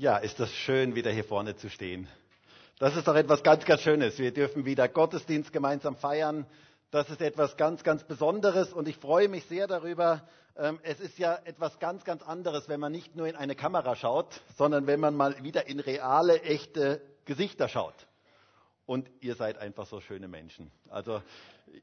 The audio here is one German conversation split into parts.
Ja, ist das schön, wieder hier vorne zu stehen. Das ist doch etwas ganz, ganz Schönes. Wir dürfen wieder Gottesdienst gemeinsam feiern. Das ist etwas ganz, ganz Besonderes und ich freue mich sehr darüber. Ähm, es ist ja etwas ganz, ganz anderes, wenn man nicht nur in eine Kamera schaut, sondern wenn man mal wieder in reale, echte Gesichter schaut. Und ihr seid einfach so schöne Menschen. Also,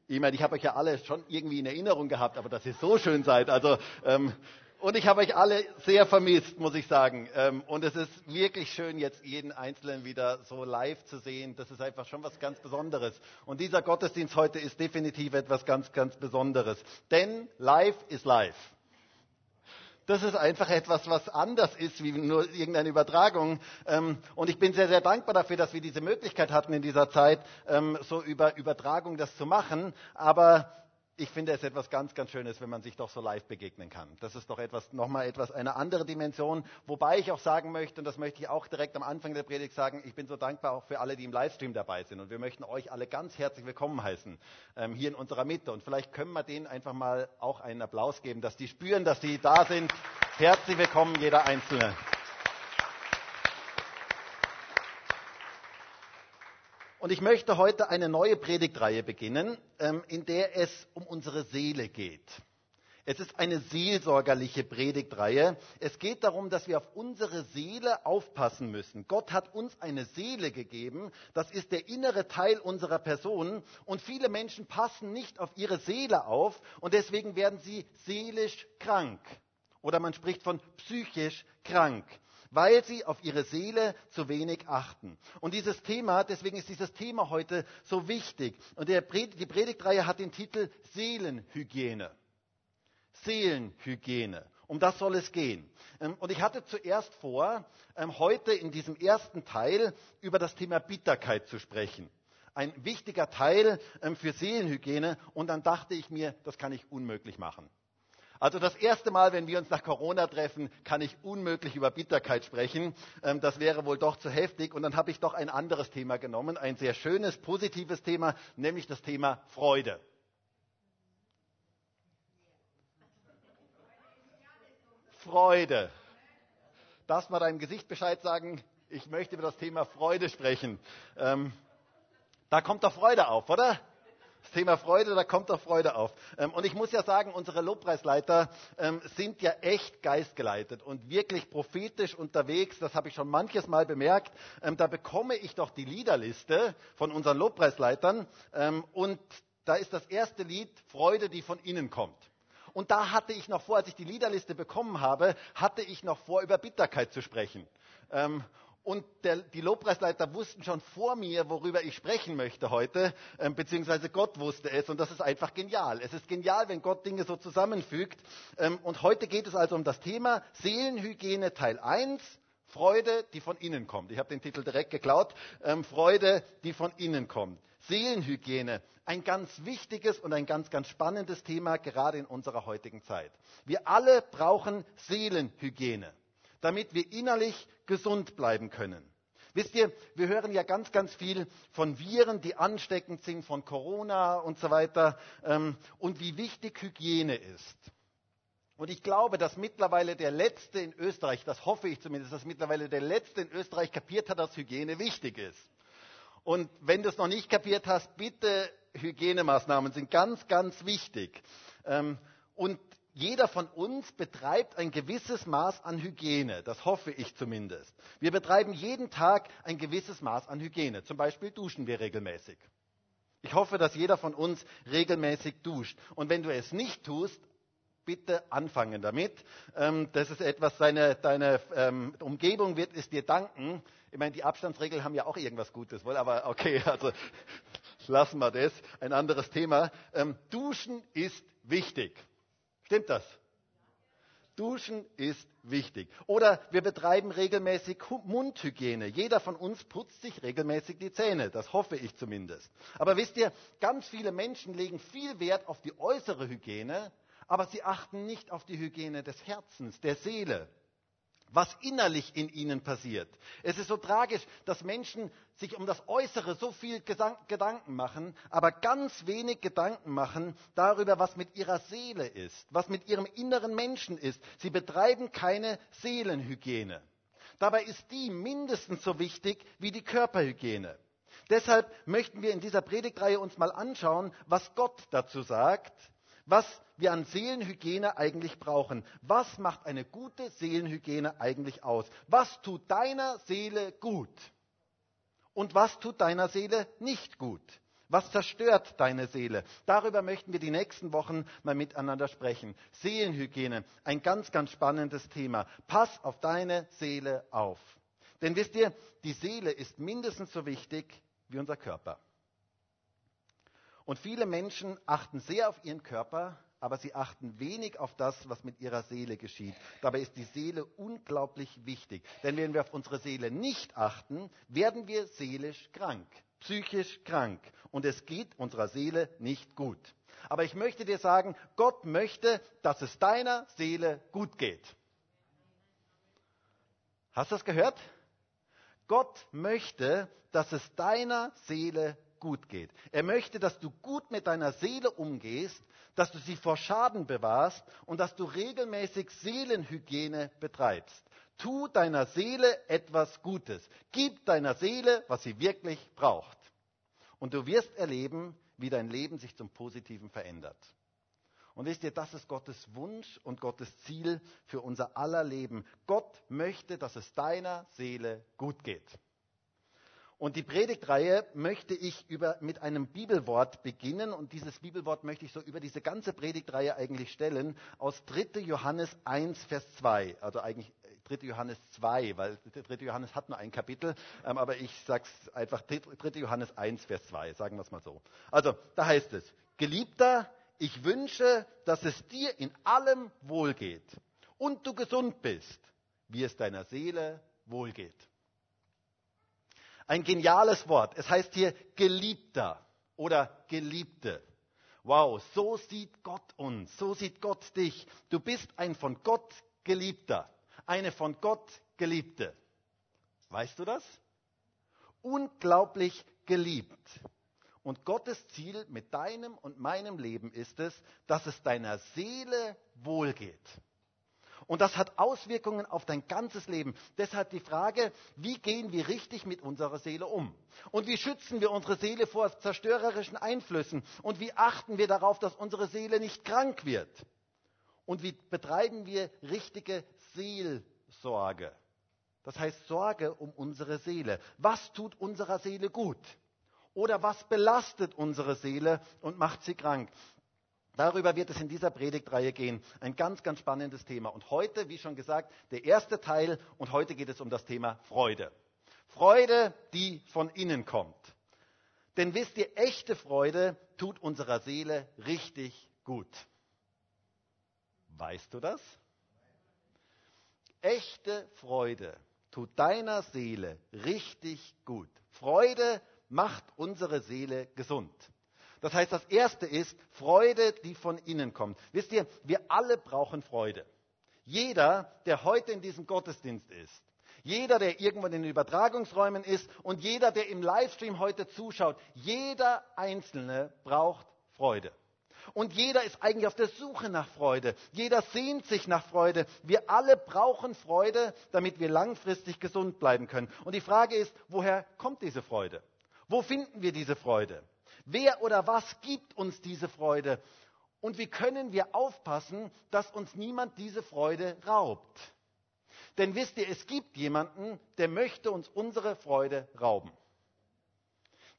ich meine, ich habe euch ja alle schon irgendwie in Erinnerung gehabt, aber dass ihr so schön seid. Also, ähm, und ich habe euch alle sehr vermisst, muss ich sagen. Ähm, und es ist wirklich schön, jetzt jeden Einzelnen wieder so live zu sehen. Das ist einfach schon was ganz Besonderes. Und dieser Gottesdienst heute ist definitiv etwas ganz, ganz Besonderes. Denn live ist live. Das ist einfach etwas, was anders ist wie nur irgendeine Übertragung. Ähm, und ich bin sehr, sehr dankbar dafür, dass wir diese Möglichkeit hatten in dieser Zeit, ähm, so über Übertragung das zu machen. Aber ich finde es etwas ganz, ganz Schönes, wenn man sich doch so live begegnen kann. Das ist doch etwas, nochmal etwas, eine andere Dimension. Wobei ich auch sagen möchte, und das möchte ich auch direkt am Anfang der Predigt sagen, ich bin so dankbar auch für alle, die im Livestream dabei sind. Und wir möchten euch alle ganz herzlich willkommen heißen, ähm, hier in unserer Mitte. Und vielleicht können wir denen einfach mal auch einen Applaus geben, dass die spüren, dass sie da sind. Herzlich willkommen, jeder Einzelne. Und ich möchte heute eine neue Predigtreihe beginnen, ähm, in der es um unsere Seele geht. Es ist eine seelsorgerliche Predigtreihe. Es geht darum, dass wir auf unsere Seele aufpassen müssen. Gott hat uns eine Seele gegeben. Das ist der innere Teil unserer Person. Und viele Menschen passen nicht auf ihre Seele auf und deswegen werden sie seelisch krank. Oder man spricht von psychisch krank weil sie auf ihre Seele zu wenig achten. Und dieses Thema, deswegen ist dieses Thema heute so wichtig. Und die Predigtreihe hat den Titel Seelenhygiene. Seelenhygiene. Um das soll es gehen. Ähm, und ich hatte zuerst vor, ähm, heute in diesem ersten Teil über das Thema Bitterkeit zu sprechen. Ein wichtiger Teil ähm, für Seelenhygiene. Und dann dachte ich mir, das kann ich unmöglich machen. Also das erste Mal, wenn wir uns nach Corona treffen, kann ich unmöglich über Bitterkeit sprechen. Ähm, das wäre wohl doch zu heftig. Und dann habe ich doch ein anderes Thema genommen, ein sehr schönes, positives Thema, nämlich das Thema Freude. Freude. Darfst mal deinem Gesicht Bescheid sagen? Ich möchte über das Thema Freude sprechen. Ähm, da kommt doch Freude auf, oder? Das Thema Freude, da kommt doch Freude auf. Ähm, und ich muss ja sagen, unsere Lobpreisleiter ähm, sind ja echt geistgeleitet und wirklich prophetisch unterwegs. Das habe ich schon manches Mal bemerkt. Ähm, da bekomme ich doch die Liederliste von unseren Lobpreisleitern und da ist das erste Lied Freude, die von innen kommt. Und da hatte ich noch vor, als ich die Liederliste bekommen habe, hatte ich noch vor, über Bitterkeit zu sprechen. Und der, die Lobpreisleiter wussten schon vor mir, worüber ich sprechen möchte heute, äh, beziehungsweise Gott wusste es. Und das ist einfach genial. Es ist genial, wenn Gott Dinge so zusammenfügt. Ähm, und heute geht es also um das Thema Seelenhygiene Teil 1. Freude, die von innen kommt. Ich habe den Titel direkt geklaut. Ähm, Freude, die von innen kommt. Seelenhygiene, ein ganz wichtiges und ein ganz, ganz spannendes Thema, gerade in unserer heutigen Zeit. Wir alle brauchen Seelenhygiene damit wir innerlich gesund bleiben können. Wisst ihr, wir hören ja ganz, ganz viel von Viren, die ansteckend sind, von Corona und so weiter ähm, und wie wichtig Hygiene ist. Und ich glaube, dass mittlerweile der Letzte in Österreich, das hoffe ich zumindest, dass mittlerweile der Letzte in Österreich kapiert hat, dass Hygiene wichtig ist. Und wenn du es noch nicht kapiert hast, bitte, Hygienemaßnahmen sind ganz, ganz wichtig. Ähm, und jeder von uns betreibt ein gewisses Maß an Hygiene. Das hoffe ich zumindest. Wir betreiben jeden Tag ein gewisses Maß an Hygiene. Zum Beispiel duschen wir regelmäßig. Ich hoffe, dass jeder von uns regelmäßig duscht. Und wenn du es nicht tust, bitte anfangen damit. Ähm, das ist etwas, deine, deine ähm, Umgebung wird es dir danken. Ich meine, die Abstandsregeln haben ja auch irgendwas Gutes, wohl, aber okay, also lassen wir das. Ein anderes Thema. Ähm, duschen ist wichtig. Stimmt das? Duschen ist wichtig. Oder wir betreiben regelmäßig Mundhygiene. Jeder von uns putzt sich regelmäßig die Zähne. Das hoffe ich zumindest. Aber wisst ihr, ganz viele Menschen legen viel Wert auf die äußere Hygiene, aber sie achten nicht auf die Hygiene des Herzens, der Seele was innerlich in ihnen passiert. Es ist so tragisch, dass Menschen sich um das Äußere so viel Gedanken machen, aber ganz wenig Gedanken machen darüber, was mit ihrer Seele ist, was mit ihrem inneren Menschen ist. Sie betreiben keine Seelenhygiene. Dabei ist die mindestens so wichtig wie die Körperhygiene. Deshalb möchten wir in dieser Predigtreihe uns mal anschauen, was Gott dazu sagt, was wir an Seelenhygiene eigentlich brauchen. Was macht eine gute Seelenhygiene eigentlich aus? Was tut deiner Seele gut? Und was tut deiner Seele nicht gut? Was zerstört deine Seele? Darüber möchten wir die nächsten Wochen mal miteinander sprechen. Seelenhygiene, ein ganz, ganz spannendes Thema. Pass auf deine Seele auf. Denn wisst ihr, die Seele ist mindestens so wichtig wie unser Körper. Und viele Menschen achten sehr auf ihren Körper, aber sie achten wenig auf das, was mit ihrer Seele geschieht. Dabei ist die Seele unglaublich wichtig. Denn wenn wir auf unsere Seele nicht achten, werden wir seelisch krank, psychisch krank. Und es geht unserer Seele nicht gut. Aber ich möchte dir sagen, Gott möchte, dass es deiner Seele gut geht. Hast du das gehört? Gott möchte, dass es deiner Seele gut geht. Er möchte, dass du gut mit deiner Seele umgehst, dass du sie vor Schaden bewahrst und dass du regelmäßig Seelenhygiene betreibst. Tu deiner Seele etwas Gutes. Gib deiner Seele, was sie wirklich braucht. Und du wirst erleben, wie dein Leben sich zum Positiven verändert. Und wisst ihr, das ist Gottes Wunsch und Gottes Ziel für unser aller Leben. Gott möchte, dass es deiner Seele gut geht. Und die Predigtreihe möchte ich über, mit einem Bibelwort beginnen. Und dieses Bibelwort möchte ich so über diese ganze Predigtreihe eigentlich stellen. Aus 3. Johannes 1, Vers 2. Also eigentlich 3. Äh, Johannes 2, weil 3. Johannes hat nur ein Kapitel. Ähm, aber ich sage es einfach 3. Johannes 1, Vers 2. Sagen wir es mal so. Also da heißt es, Geliebter, ich wünsche, dass es dir in allem wohlgeht und du gesund bist, wie es deiner Seele wohlgeht. Ein geniales Wort. Es heißt hier Geliebter oder Geliebte. Wow, so sieht Gott uns, so sieht Gott dich. Du bist ein von Gott Geliebter, eine von Gott Geliebte. Weißt du das? Unglaublich geliebt. Und Gottes Ziel mit deinem und meinem Leben ist es, dass es deiner Seele wohlgeht. Und das hat Auswirkungen auf dein ganzes Leben. Deshalb die Frage, wie gehen wir richtig mit unserer Seele um? Und wie schützen wir unsere Seele vor zerstörerischen Einflüssen? Und wie achten wir darauf, dass unsere Seele nicht krank wird? Und wie betreiben wir richtige Seelsorge? Das heißt Sorge um unsere Seele. Was tut unserer Seele gut? Oder was belastet unsere Seele und macht sie krank? Darüber wird es in dieser Predigtreihe gehen. Ein ganz, ganz spannendes Thema. Und heute, wie schon gesagt, der erste Teil. Und heute geht es um das Thema Freude. Freude, die von innen kommt. Denn wisst ihr, echte Freude tut unserer Seele richtig gut. Weißt du das? Echte Freude tut deiner Seele richtig gut. Freude macht unsere Seele gesund. Das heißt, das erste ist Freude, die von innen kommt. Wisst ihr, wir alle brauchen Freude. Jeder, der heute in diesem Gottesdienst ist, jeder, der irgendwo in den Übertragungsräumen ist und jeder, der im Livestream heute zuschaut, jeder Einzelne braucht Freude. Und jeder ist eigentlich auf der Suche nach Freude. Jeder sehnt sich nach Freude. Wir alle brauchen Freude, damit wir langfristig gesund bleiben können. Und die Frage ist, woher kommt diese Freude? Wo finden wir diese Freude? Wer oder was gibt uns diese Freude? Und wie können wir aufpassen, dass uns niemand diese Freude raubt? Denn wisst ihr, es gibt jemanden, der möchte uns unsere Freude rauben.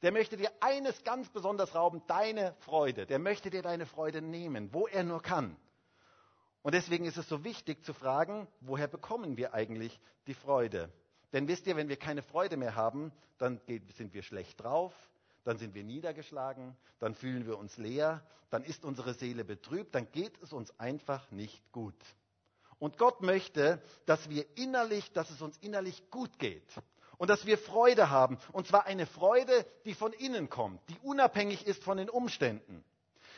Der möchte dir eines ganz besonders rauben, deine Freude. Der möchte dir deine Freude nehmen, wo er nur kann. Und deswegen ist es so wichtig zu fragen, woher bekommen wir eigentlich die Freude? Denn wisst ihr, wenn wir keine Freude mehr haben, dann sind wir schlecht drauf, dann sind wir niedergeschlagen, dann fühlen wir uns leer, dann ist unsere Seele betrübt, dann geht es uns einfach nicht gut. Und Gott möchte, dass wir innerlich, dass es uns innerlich gut geht und dass wir Freude haben. Und zwar eine Freude, die von innen kommt, die unabhängig ist von den Umständen.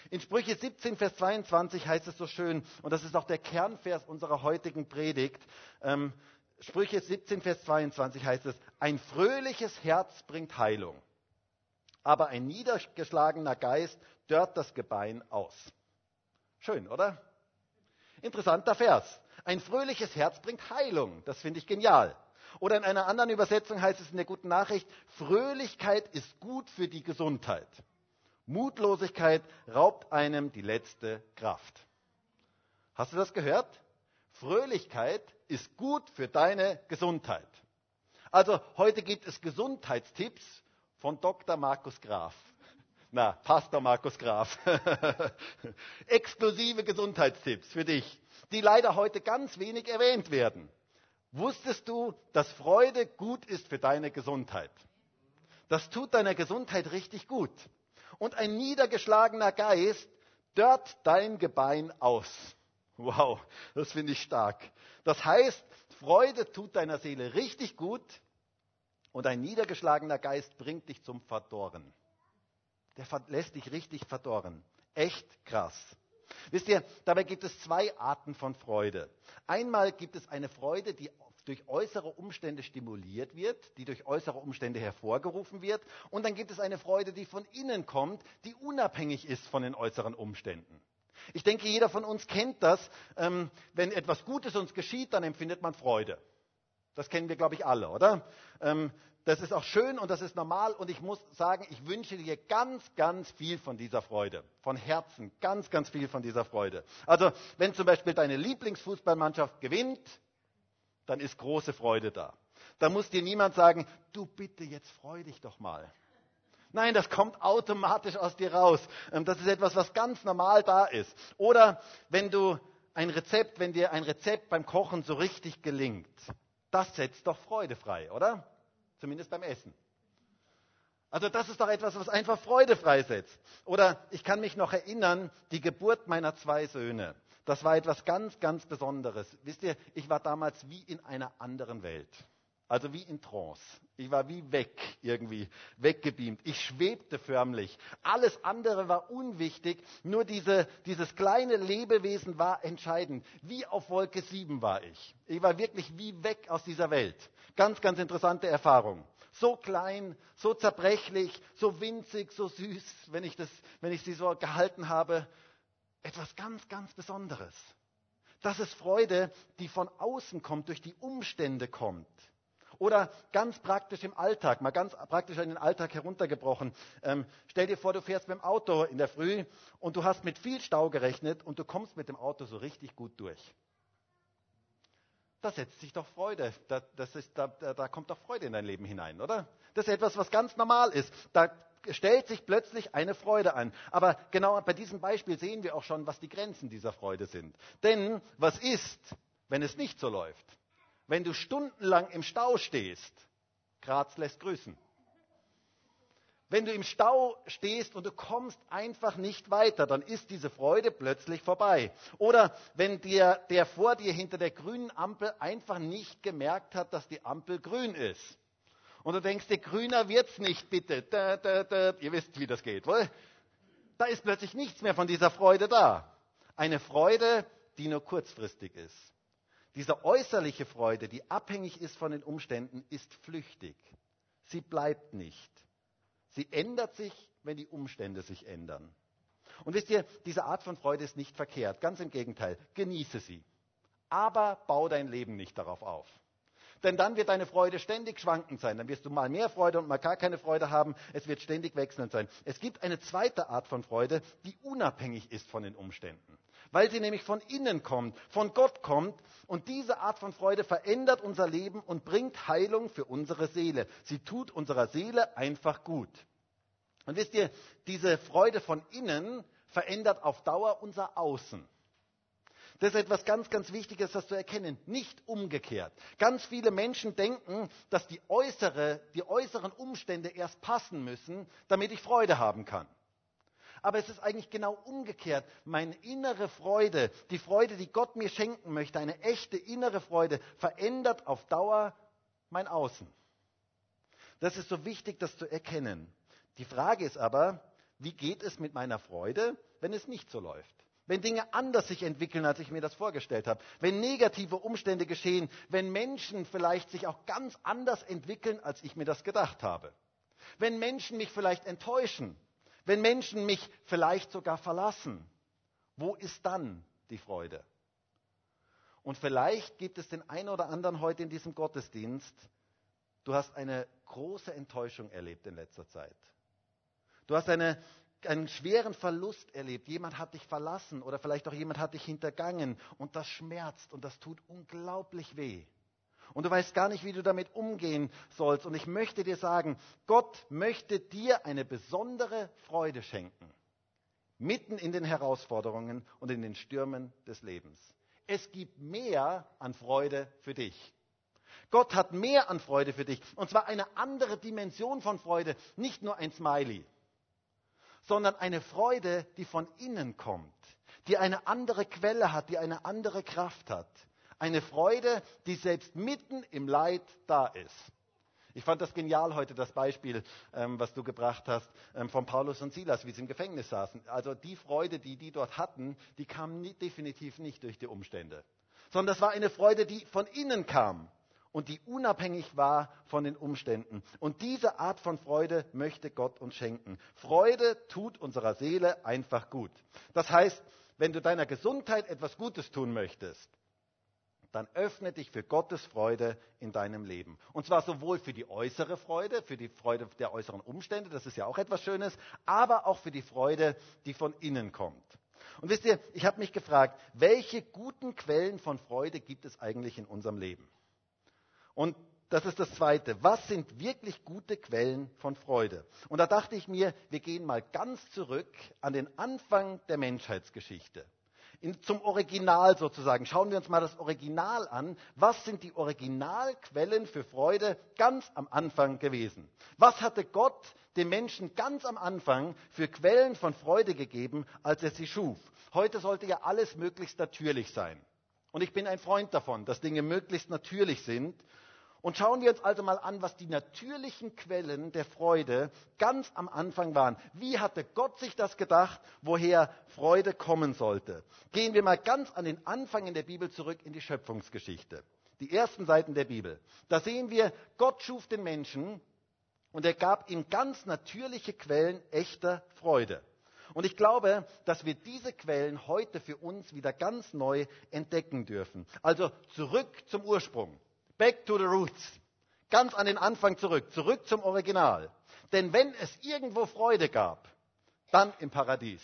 In Sprüche 17, Vers 22 heißt es so schön, und das ist auch der Kernvers unserer heutigen Predigt. Ähm, Sprüche 17, Vers 22 heißt es, ein fröhliches Herz bringt Heilung aber ein niedergeschlagener Geist dörrt das Gebein aus. Schön, oder? Interessanter Vers. Ein fröhliches Herz bringt Heilung. Das finde ich genial. Oder in einer anderen Übersetzung heißt es in der guten Nachricht, Fröhlichkeit ist gut für die Gesundheit. Mutlosigkeit raubt einem die letzte Kraft. Hast du das gehört? Fröhlichkeit ist gut für deine Gesundheit. Also heute gibt es Gesundheitstipps von Dr. Markus Graf. Na, Pastor Markus Graf. Exklusive Gesundheitstipps für dich, die leider heute ganz wenig erwähnt werden. Wusstest du, dass Freude gut ist für deine Gesundheit? Das tut deiner Gesundheit richtig gut. Und ein niedergeschlagener Geist dört dein Gebein aus. Wow, das finde ich stark. Das heißt, Freude tut deiner Seele richtig gut und ein niedergeschlagener Geist bringt dich zum Verdorren. Der lässt dich richtig verdorren. Echt krass. Wisst ihr, dabei gibt es zwei Arten von Freude. Einmal gibt es eine Freude, die durch äußere Umstände stimuliert wird, die durch äußere Umstände hervorgerufen wird. Und dann gibt es eine Freude, die von innen kommt, die unabhängig ist von den äußeren Umständen. Ich denke, jeder von uns kennt das. Ähm, wenn etwas Gutes uns geschieht, dann empfindet man Freude. Das kennen wir, glaube ich, alle, oder? Ähm, das ist auch schön und das ist normal. Und ich muss sagen, ich wünsche dir ganz, ganz viel von dieser Freude. Von Herzen, ganz, ganz viel von dieser Freude. Also, wenn zum Beispiel deine Lieblingsfußballmannschaft gewinnt, dann ist große Freude da. Da muss dir niemand sagen, du bitte, jetzt freu dich doch mal. Nein, das kommt automatisch aus dir raus. Ähm, das ist etwas, was ganz normal da ist. Oder wenn du ein Rezept, wenn dir ein Rezept beim Kochen so richtig gelingt, das setzt doch Freude frei, oder? Zumindest beim Essen. Also das ist doch etwas, was einfach Freude freisetzt. Oder ich kann mich noch erinnern, die Geburt meiner zwei Söhne. Das war etwas ganz, ganz Besonderes. Wisst ihr, ich war damals wie in einer anderen Welt. Also wie in Trance. Ich war wie weg irgendwie, weggebeamt. Ich schwebte förmlich. Alles andere war unwichtig. Nur diese, dieses kleine Lebewesen war entscheidend. Wie auf Wolke 7 war ich. Ich war wirklich wie weg aus dieser Welt. Ganz, ganz interessante Erfahrung. So klein, so zerbrechlich, so winzig, so süß, wenn ich, das, wenn ich sie so gehalten habe. Etwas ganz, ganz Besonderes. Das ist Freude, die von außen kommt, durch die Umstände kommt. Oder ganz praktisch im Alltag, mal ganz praktisch in den Alltag heruntergebrochen. Ähm, stell dir vor, du fährst mit dem Auto in der Früh und du hast mit viel Stau gerechnet und du kommst mit dem Auto so richtig gut durch. Da setzt sich doch Freude, da, ist, da, da kommt doch Freude in dein Leben hinein, oder? Das ist etwas, was ganz normal ist. Da stellt sich plötzlich eine Freude an. Aber genau bei diesem Beispiel sehen wir auch schon, was die Grenzen dieser Freude sind. Denn was ist, wenn es nicht so läuft? Wenn du stundenlang im Stau stehst, Graz lässt grüßen. Wenn du im Stau stehst und du kommst einfach nicht weiter, dann ist diese Freude plötzlich vorbei. Oder wenn dir, der vor dir hinter der grünen Ampel einfach nicht gemerkt hat, dass die Ampel grün ist. Und du denkst dir, grüner wird's nicht, bitte. Da, da, da. Ihr wisst, wie das geht, wohl? Da ist plötzlich nichts mehr von dieser Freude da. Eine Freude, die nur kurzfristig ist. Diese äußerliche Freude, die abhängig ist von den Umständen, ist flüchtig. Sie bleibt nicht. Sie ändert sich, wenn die Umstände sich ändern. Und wisst ihr, diese Art von Freude ist nicht verkehrt. Ganz im Gegenteil. Genieße sie. Aber bau dein Leben nicht darauf auf. Denn dann wird deine Freude ständig schwankend sein. Dann wirst du mal mehr Freude und mal gar keine Freude haben. Es wird ständig wechselnd sein. Es gibt eine zweite Art von Freude, die unabhängig ist von den Umständen weil sie nämlich von innen kommt, von Gott kommt. Und diese Art von Freude verändert unser Leben und bringt Heilung für unsere Seele. Sie tut unserer Seele einfach gut. Und wisst ihr, diese Freude von innen verändert auf Dauer unser Außen. Das ist etwas ganz, ganz Wichtiges, das zu erkennen. Nicht umgekehrt. Ganz viele Menschen denken, dass die, äußere, die äußeren Umstände erst passen müssen, damit ich Freude haben kann. Aber es ist eigentlich genau umgekehrt. Meine innere Freude, die Freude, die Gott mir schenken möchte, eine echte innere Freude, verändert auf Dauer mein Außen. Das ist so wichtig, das zu erkennen. Die Frage ist aber, wie geht es mit meiner Freude, wenn es nicht so läuft? Wenn Dinge anders sich entwickeln, als ich mir das vorgestellt habe, wenn negative Umstände geschehen, wenn Menschen vielleicht sich auch ganz anders entwickeln, als ich mir das gedacht habe, wenn Menschen mich vielleicht enttäuschen, wenn Menschen mich vielleicht sogar verlassen, wo ist dann die Freude? Und vielleicht gibt es den einen oder anderen heute in diesem Gottesdienst, du hast eine große Enttäuschung erlebt in letzter Zeit. Du hast eine, einen schweren Verlust erlebt. Jemand hat dich verlassen oder vielleicht auch jemand hat dich hintergangen und das schmerzt und das tut unglaublich weh. Und du weißt gar nicht, wie du damit umgehen sollst. Und ich möchte dir sagen, Gott möchte dir eine besondere Freude schenken. Mitten in den Herausforderungen und in den Stürmen des Lebens. Es gibt mehr an Freude für dich. Gott hat mehr an Freude für dich. Und zwar eine andere Dimension von Freude. Nicht nur ein Smiley, sondern eine Freude, die von innen kommt. Die eine andere Quelle hat, die eine andere Kraft hat. Eine Freude, die selbst mitten im Leid da ist. Ich fand das genial heute, das Beispiel, ähm, was du gebracht hast, ähm, von Paulus und Silas, wie sie im Gefängnis saßen. Also die Freude, die die dort hatten, die kam nie, definitiv nicht durch die Umstände, sondern das war eine Freude, die von innen kam und die unabhängig war von den Umständen. Und diese Art von Freude möchte Gott uns schenken. Freude tut unserer Seele einfach gut. Das heißt, wenn du deiner Gesundheit etwas Gutes tun möchtest, dann öffne dich für Gottes Freude in deinem Leben. Und zwar sowohl für die äußere Freude, für die Freude der äußeren Umstände, das ist ja auch etwas Schönes, aber auch für die Freude, die von innen kommt. Und wisst ihr, ich habe mich gefragt, welche guten Quellen von Freude gibt es eigentlich in unserem Leben? Und das ist das Zweite. Was sind wirklich gute Quellen von Freude? Und da dachte ich mir, wir gehen mal ganz zurück an den Anfang der Menschheitsgeschichte in, zum Original sozusagen. Schauen wir uns mal das Original an. Was sind die Originalquellen für Freude ganz am Anfang gewesen? Was hatte Gott den Menschen ganz am Anfang für Quellen von Freude gegeben, als er sie schuf? Heute sollte ja alles möglichst natürlich sein. Und ich bin ein Freund davon, dass Dinge möglichst natürlich sind und schauen wir uns also mal an, was die natürlichen Quellen der Freude ganz am Anfang waren. Wie hatte Gott sich das gedacht, woher Freude kommen sollte? Gehen wir mal ganz an den Anfang in der Bibel zurück in die Schöpfungsgeschichte. Die ersten Seiten der Bibel. Da sehen wir, Gott schuf den Menschen und er gab ihm ganz natürliche Quellen echter Freude. Und ich glaube, dass wir diese Quellen heute für uns wieder ganz neu entdecken dürfen. Also zurück zum Ursprung. Back to the roots. Ganz an den Anfang zurück. Zurück zum Original. Denn wenn es irgendwo Freude gab, dann im Paradies.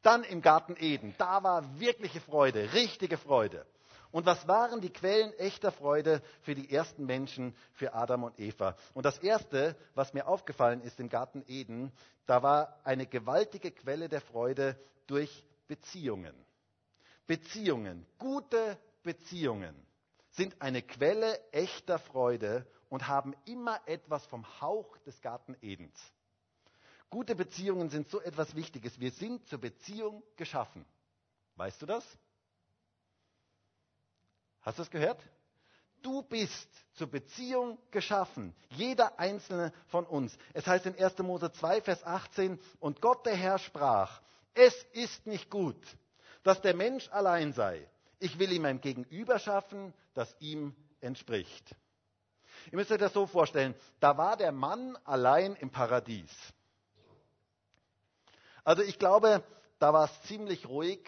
Dann im Garten Eden. Da war wirkliche Freude, richtige Freude. Und was waren die Quellen echter Freude für die ersten Menschen, für Adam und Eva? Und das Erste, was mir aufgefallen ist im Garten Eden, da war eine gewaltige Quelle der Freude durch Beziehungen. Beziehungen, gute Beziehungen sind eine Quelle echter Freude und haben immer etwas vom Hauch des Garten Edens. Gute Beziehungen sind so etwas Wichtiges. Wir sind zur Beziehung geschaffen. Weißt du das? Hast du es gehört? Du bist zur Beziehung geschaffen. Jeder einzelne von uns. Es heißt in 1. Mose 2, Vers 18, und Gott der Herr sprach, es ist nicht gut, dass der Mensch allein sei. Ich will ihm ein Gegenüber schaffen, das ihm entspricht. Ihr müsst euch das so vorstellen, da war der Mann allein im Paradies. Also ich glaube, da war es ziemlich ruhig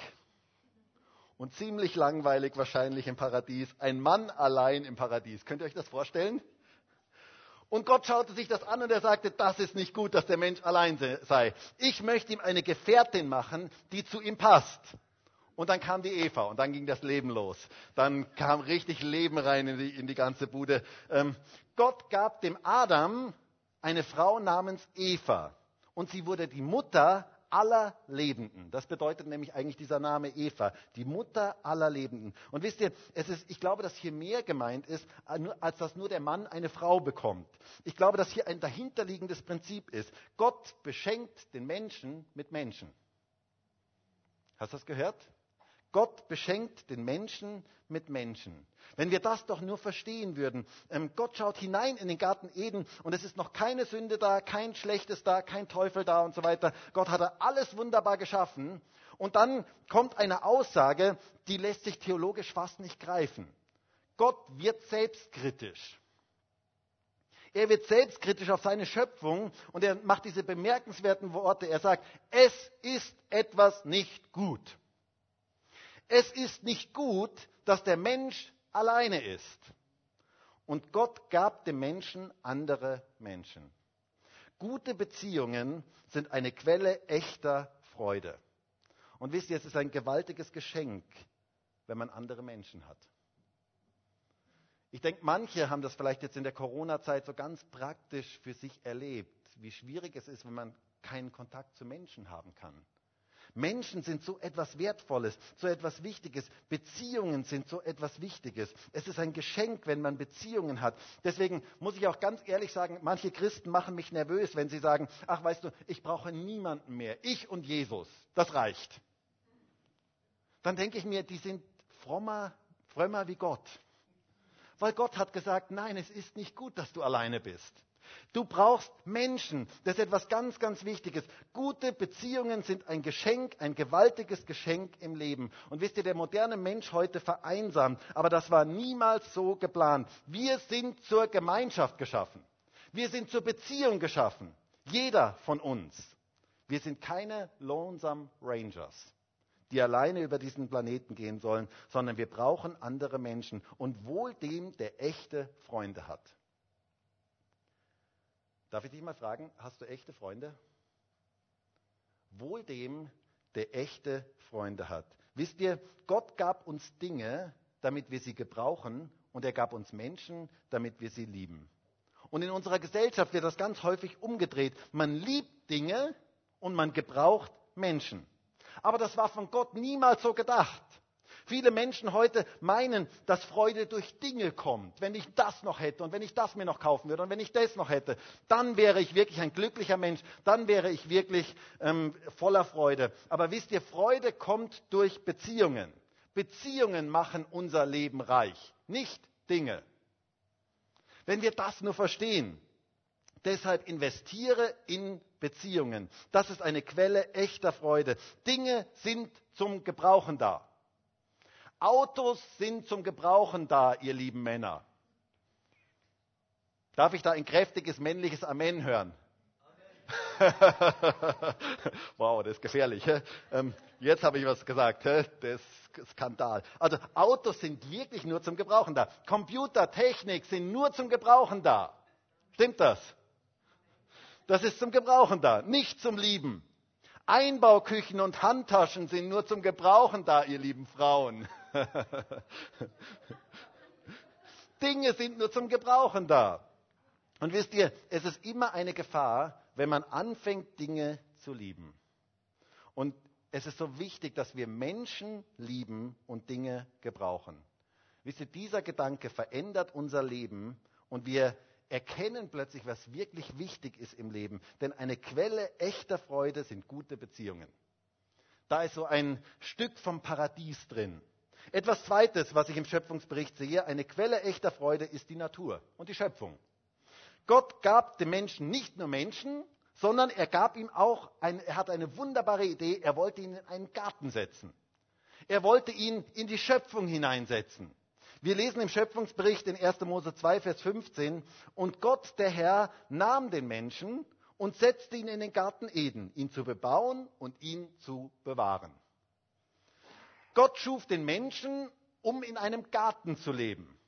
und ziemlich langweilig wahrscheinlich im Paradies. Ein Mann allein im Paradies. Könnt ihr euch das vorstellen? Und Gott schaute sich das an und er sagte, das ist nicht gut, dass der Mensch allein sei. Ich möchte ihm eine Gefährtin machen, die zu ihm passt. Und dann kam die Eva und dann ging das Leben los. Dann kam richtig Leben rein in die, in die ganze Bude. Ähm, Gott gab dem Adam eine Frau namens Eva und sie wurde die Mutter aller Lebenden. Das bedeutet nämlich eigentlich dieser Name Eva, die Mutter aller Lebenden. Und wisst ihr, es ist, ich glaube, dass hier mehr gemeint ist, als dass nur der Mann eine Frau bekommt. Ich glaube, dass hier ein dahinterliegendes Prinzip ist. Gott beschenkt den Menschen mit Menschen. Hast du das gehört? Gott beschenkt den Menschen mit Menschen. Wenn wir das doch nur verstehen würden. Ähm, Gott schaut hinein in den Garten Eden und es ist noch keine Sünde da, kein Schlechtes da, kein Teufel da und so weiter. Gott hat alles wunderbar geschaffen. Und dann kommt eine Aussage, die lässt sich theologisch fast nicht greifen. Gott wird selbstkritisch. Er wird selbstkritisch auf seine Schöpfung und er macht diese bemerkenswerten Worte. Er sagt, es ist etwas nicht gut. Es ist nicht gut, dass der Mensch alleine ist. Und Gott gab dem Menschen andere Menschen. Gute Beziehungen sind eine Quelle echter Freude. Und wisst ihr, es ist ein gewaltiges Geschenk, wenn man andere Menschen hat. Ich denke, manche haben das vielleicht jetzt in der Corona-Zeit so ganz praktisch für sich erlebt, wie schwierig es ist, wenn man keinen Kontakt zu Menschen haben kann. Menschen sind so etwas Wertvolles, so etwas Wichtiges. Beziehungen sind so etwas Wichtiges. Es ist ein Geschenk, wenn man Beziehungen hat. Deswegen muss ich auch ganz ehrlich sagen, manche Christen machen mich nervös, wenn sie sagen, ach weißt du, ich brauche niemanden mehr. Ich und Jesus, das reicht. Dann denke ich mir, die sind frommer, frömmer wie Gott. Weil Gott hat gesagt, nein, es ist nicht gut, dass du alleine bist. Du brauchst Menschen. Das ist etwas ganz, ganz Wichtiges. Gute Beziehungen sind ein Geschenk, ein gewaltiges Geschenk im Leben. Und wisst ihr, der moderne Mensch heute vereinsamt, aber das war niemals so geplant. Wir sind zur Gemeinschaft geschaffen. Wir sind zur Beziehung geschaffen. Jeder von uns. Wir sind keine Lonesome Rangers, die alleine über diesen Planeten gehen sollen, sondern wir brauchen andere Menschen und wohl dem, der echte Freunde hat. Darf ich dich mal fragen, hast du echte Freunde? Wohl dem, der echte Freunde hat. Wisst ihr, Gott gab uns Dinge, damit wir sie gebrauchen, und er gab uns Menschen, damit wir sie lieben. Und in unserer Gesellschaft wird das ganz häufig umgedreht. Man liebt Dinge und man gebraucht Menschen. Aber das war von Gott niemals so gedacht. Viele Menschen heute meinen, dass Freude durch Dinge kommt. Wenn ich das noch hätte und wenn ich das mir noch kaufen würde und wenn ich das noch hätte, dann wäre ich wirklich ein glücklicher Mensch, dann wäre ich wirklich ähm, voller Freude. Aber wisst ihr, Freude kommt durch Beziehungen. Beziehungen machen unser Leben reich, nicht Dinge. Wenn wir das nur verstehen, deshalb investiere in Beziehungen. Das ist eine Quelle echter Freude. Dinge sind zum Gebrauchen da. Autos sind zum Gebrauchen da, ihr lieben Männer. Darf ich da ein kräftiges männliches Amen hören? wow, das ist gefährlich. Ähm, jetzt habe ich was gesagt. Das ist Skandal. Also Autos sind wirklich nur zum Gebrauchen da. Computer, Technik sind nur zum Gebrauchen da. Stimmt das? Das ist zum Gebrauchen da, nicht zum Lieben. Einbauküchen und Handtaschen sind nur zum Gebrauchen da, ihr lieben Frauen. Dinge sind nur zum Gebrauchen da. Und wisst ihr, es ist immer eine Gefahr, wenn man anfängt, Dinge zu lieben. Und es ist so wichtig, dass wir Menschen lieben und Dinge gebrauchen. Wisst ihr, dieser Gedanke verändert unser Leben und wir erkennen plötzlich, was wirklich wichtig ist im Leben. Denn eine Quelle echter Freude sind gute Beziehungen. Da ist so ein Stück vom Paradies drin. Etwas Zweites, was ich im Schöpfungsbericht sehe, eine Quelle echter Freude ist die Natur und die Schöpfung. Gott gab dem Menschen nicht nur Menschen, sondern er gab ihm auch, ein, er hat eine wunderbare Idee, er wollte ihn in einen Garten setzen. Er wollte ihn in die Schöpfung hineinsetzen. Wir lesen im Schöpfungsbericht in 1. Mose 2, Vers 15, und Gott, der Herr, nahm den Menschen und setzte ihn in den Garten Eden, ihn zu bebauen und ihn zu bewahren. Gott schuf den Menschen, um in einem Garten zu leben,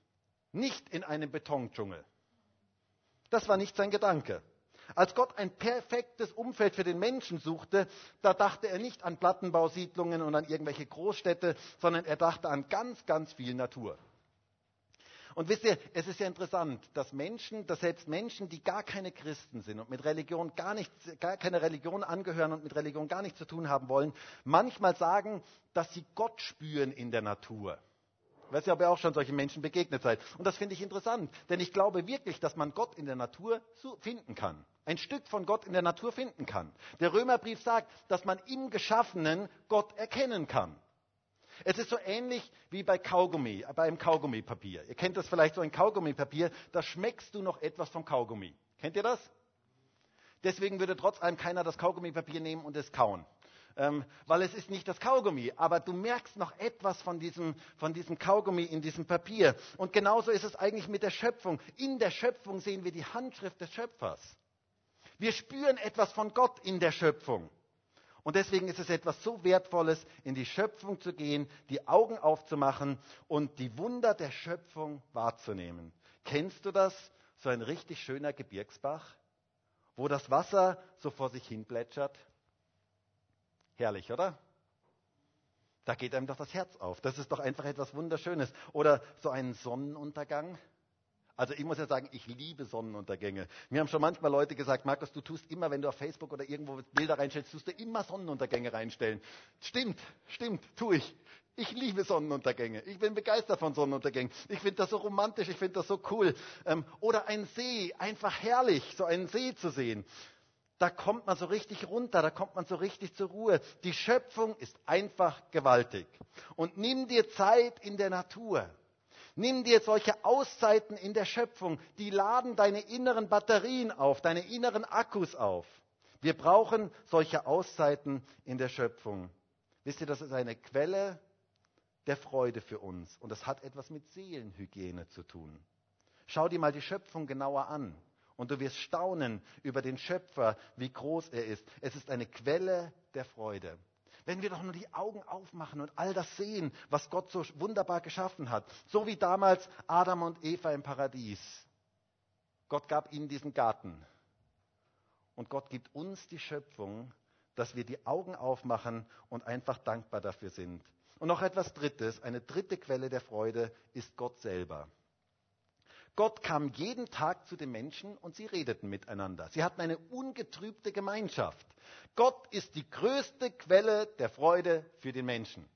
nicht in einem Betondschungel. Das war nicht sein Gedanke. Als Gott ein perfektes Umfeld für den Menschen suchte, da dachte er nicht an Plattenbausiedlungen und an irgendwelche Großstädte, sondern er dachte an ganz, ganz viel Natur. Und wisst ihr, es ist ja interessant, dass Menschen, dass selbst Menschen, die gar keine Christen sind und mit Religion gar nicht, gar keine Religion angehören und mit Religion gar nichts zu tun haben wollen, manchmal sagen, dass sie Gott spüren in der Natur. Ich weiß ja, ob ihr auch schon solchen Menschen begegnet seid. Und das finde ich interessant, denn ich glaube wirklich, dass man Gott in der Natur finden kann. Ein Stück von Gott in der Natur finden kann. Der Römerbrief sagt, dass man im Geschaffenen Gott erkennen kann. Es ist so ähnlich wie bei Kaugummi, beim Kaugummipapier. Ihr kennt das vielleicht so ein Kaugummipapier, da schmeckst du noch etwas vom Kaugummi. Kennt ihr das? Deswegen würde trotz allem keiner das Kaugummipapier nehmen und es kauen. Ähm, weil es ist nicht das Kaugummi, aber du merkst noch etwas von diesem, von diesem Kaugummi in diesem Papier. Und genauso ist es eigentlich mit der Schöpfung. In der Schöpfung sehen wir die Handschrift des Schöpfers. Wir spüren etwas von Gott in der Schöpfung. Und deswegen ist es etwas so Wertvolles, in die Schöpfung zu gehen, die Augen aufzumachen und die Wunder der Schöpfung wahrzunehmen. Kennst du das? So ein richtig schöner Gebirgsbach, wo das Wasser so vor sich hin plätschert. Herrlich, oder? Da geht einem doch das Herz auf. Das ist doch einfach etwas Wunderschönes. Oder so ein Sonnenuntergang. Also ich muss ja sagen, ich liebe Sonnenuntergänge. Mir haben schon manchmal Leute gesagt, Markus, du tust immer, wenn du auf Facebook oder irgendwo Bilder reinstellst, tust du immer Sonnenuntergänge reinstellen. Stimmt, stimmt, tue ich. Ich liebe Sonnenuntergänge. Ich bin begeistert von Sonnenuntergängen. Ich finde das so romantisch, ich finde das so cool. Ähm, oder ein See, einfach herrlich, so einen See zu sehen. Da kommt man so richtig runter, da kommt man so richtig zur Ruhe. Die Schöpfung ist einfach gewaltig. Und nimm dir Zeit in der Natur. Nimm dir solche Auszeiten in der Schöpfung, die laden deine inneren Batterien auf, deine inneren Akkus auf. Wir brauchen solche Auszeiten in der Schöpfung. Wisst ihr, das ist eine Quelle der Freude für uns und das hat etwas mit Seelenhygiene zu tun. Schau dir mal die Schöpfung genauer an und du wirst staunen über den Schöpfer, wie groß er ist. Es ist eine Quelle der Freude. Wenn wir doch nur die Augen aufmachen und all das sehen, was Gott so wunderbar geschaffen hat. So wie damals Adam und Eva im Paradies. Gott gab ihnen diesen Garten. Und Gott gibt uns die Schöpfung, dass wir die Augen aufmachen und einfach dankbar dafür sind. Und noch etwas Drittes, eine dritte Quelle der Freude ist Gott selber. Gott kam jeden Tag zu den Menschen und sie redeten miteinander. Sie hatten eine ungetrübte Gemeinschaft. Gott ist die größte Quelle der Freude für den Menschen.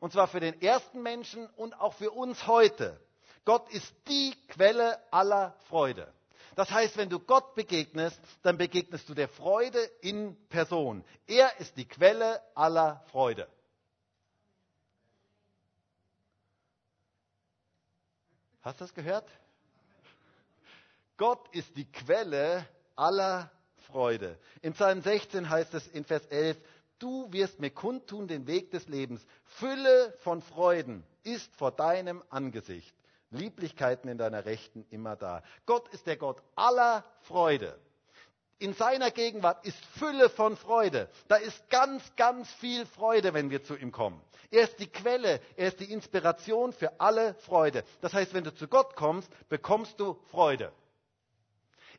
Und zwar für den ersten Menschen und auch für uns heute. Gott ist die Quelle aller Freude. Das heißt, wenn du Gott begegnest, dann begegnest du der Freude in Person. Er ist die Quelle aller Freude. Hast du das gehört? Gott ist die Quelle aller Freude. In Psalm 16 heißt es in Vers 11, du wirst mir kundtun den Weg des Lebens. Fülle von Freuden ist vor deinem Angesicht. Lieblichkeiten in deiner Rechten immer da. Gott ist der Gott aller Freude. In seiner Gegenwart ist Fülle von Freude. Da ist ganz, ganz viel Freude, wenn wir zu ihm kommen. Er ist die Quelle, er ist die Inspiration für alle Freude. Das heißt, wenn du zu Gott kommst, bekommst du Freude.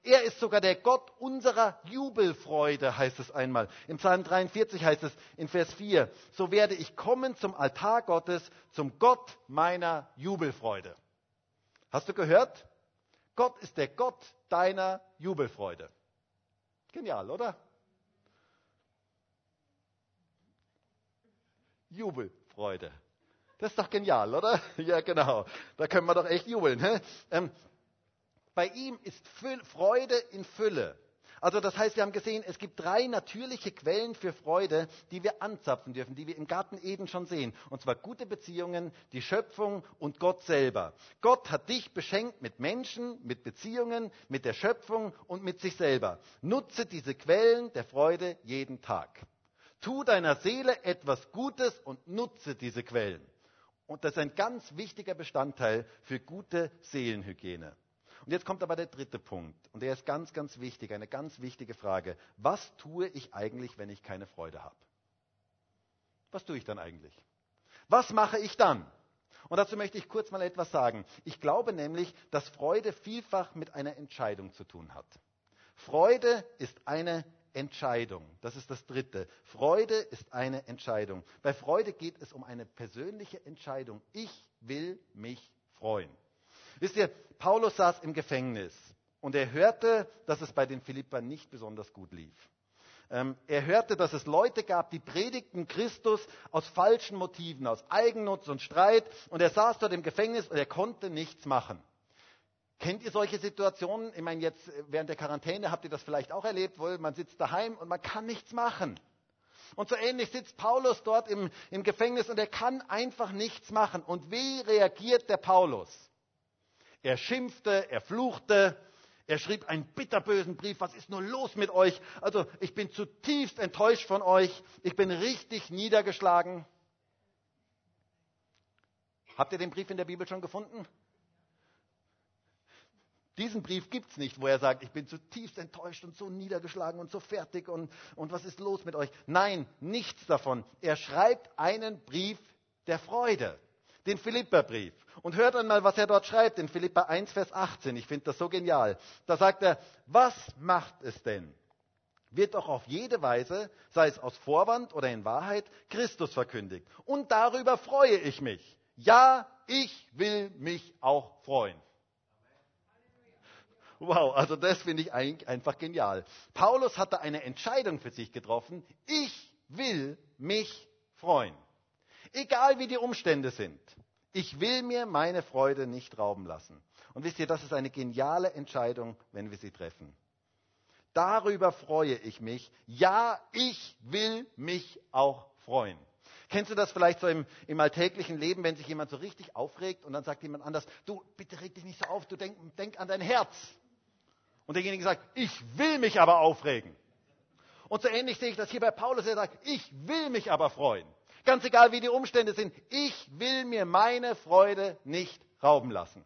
Er ist sogar der Gott unserer Jubelfreude, heißt es einmal. Im Psalm 43 heißt es in Vers 4, so werde ich kommen zum Altar Gottes, zum Gott meiner Jubelfreude. Hast du gehört? Gott ist der Gott deiner Jubelfreude. Genial, oder? Jubelfreude. Das ist doch genial, oder? Ja, genau. Da können wir doch echt jubeln. Ähm, bei ihm ist Freude in Fülle. Also das heißt, wir haben gesehen, es gibt drei natürliche Quellen für Freude, die wir anzapfen dürfen, die wir im Garten Eden schon sehen. Und zwar gute Beziehungen, die Schöpfung und Gott selber. Gott hat dich beschenkt mit Menschen, mit Beziehungen, mit der Schöpfung und mit sich selber. Nutze diese Quellen der Freude jeden Tag. Tu deiner Seele etwas Gutes und nutze diese Quellen. Und das ist ein ganz wichtiger Bestandteil für gute Seelenhygiene. Und jetzt kommt aber der dritte Punkt. Und der ist ganz, ganz wichtig, eine ganz wichtige Frage. Was tue ich eigentlich, wenn ich keine Freude habe? Was tue ich dann eigentlich? Was mache ich dann? Und dazu möchte ich kurz mal etwas sagen. Ich glaube nämlich, dass Freude vielfach mit einer Entscheidung zu tun hat. Freude ist eine Entscheidung. Das ist das Dritte. Freude ist eine Entscheidung. Bei Freude geht es um eine persönliche Entscheidung. Ich will mich freuen. Wisst ihr, Paulus saß im Gefängnis und er hörte, dass es bei den Philippern nicht besonders gut lief. Ähm, er hörte, dass es Leute gab, die predigten Christus aus falschen Motiven, aus Eigennutz und Streit. Und er saß dort im Gefängnis und er konnte nichts machen. Kennt ihr solche Situationen? Ich meine, jetzt während der Quarantäne habt ihr das vielleicht auch erlebt, wo man sitzt daheim und man kann nichts machen. Und so ähnlich sitzt Paulus dort im, im Gefängnis und er kann einfach nichts machen. Und wie reagiert der Paulus? Er schimpfte, er fluchte, er schrieb einen bitterbösen Brief. Was ist nur los mit euch? Also ich bin zutiefst enttäuscht von euch. Ich bin richtig niedergeschlagen. Habt ihr den Brief in der Bibel schon gefunden? Diesen Brief gibt es nicht, wo er sagt, ich bin zutiefst enttäuscht und so niedergeschlagen und so fertig und, und was ist los mit euch? Nein, nichts davon. Er schreibt einen Brief der Freude, den Philipperbrief. Und hört einmal, was er dort schreibt in Philippa 1, Vers 18. Ich finde das so genial. Da sagt er, was macht es denn? Wird doch auf jede Weise, sei es aus Vorwand oder in Wahrheit, Christus verkündigt. Und darüber freue ich mich. Ja, ich will mich auch freuen. Wow, also das finde ich einfach genial. Paulus hatte eine Entscheidung für sich getroffen. Ich will mich freuen. Egal wie die Umstände sind. Ich will mir meine Freude nicht rauben lassen. Und wisst ihr, das ist eine geniale Entscheidung, wenn wir sie treffen. Darüber freue ich mich. Ja, ich will mich auch freuen. Kennst du das vielleicht so im, im, alltäglichen Leben, wenn sich jemand so richtig aufregt und dann sagt jemand anders, du, bitte reg dich nicht so auf, du denk, denk an dein Herz. Und derjenige sagt, ich will mich aber aufregen. Und so ähnlich sehe ich das hier bei Paulus, er sagt, ich will mich aber freuen. Ganz egal, wie die Umstände sind, ich will mir meine Freude nicht rauben lassen.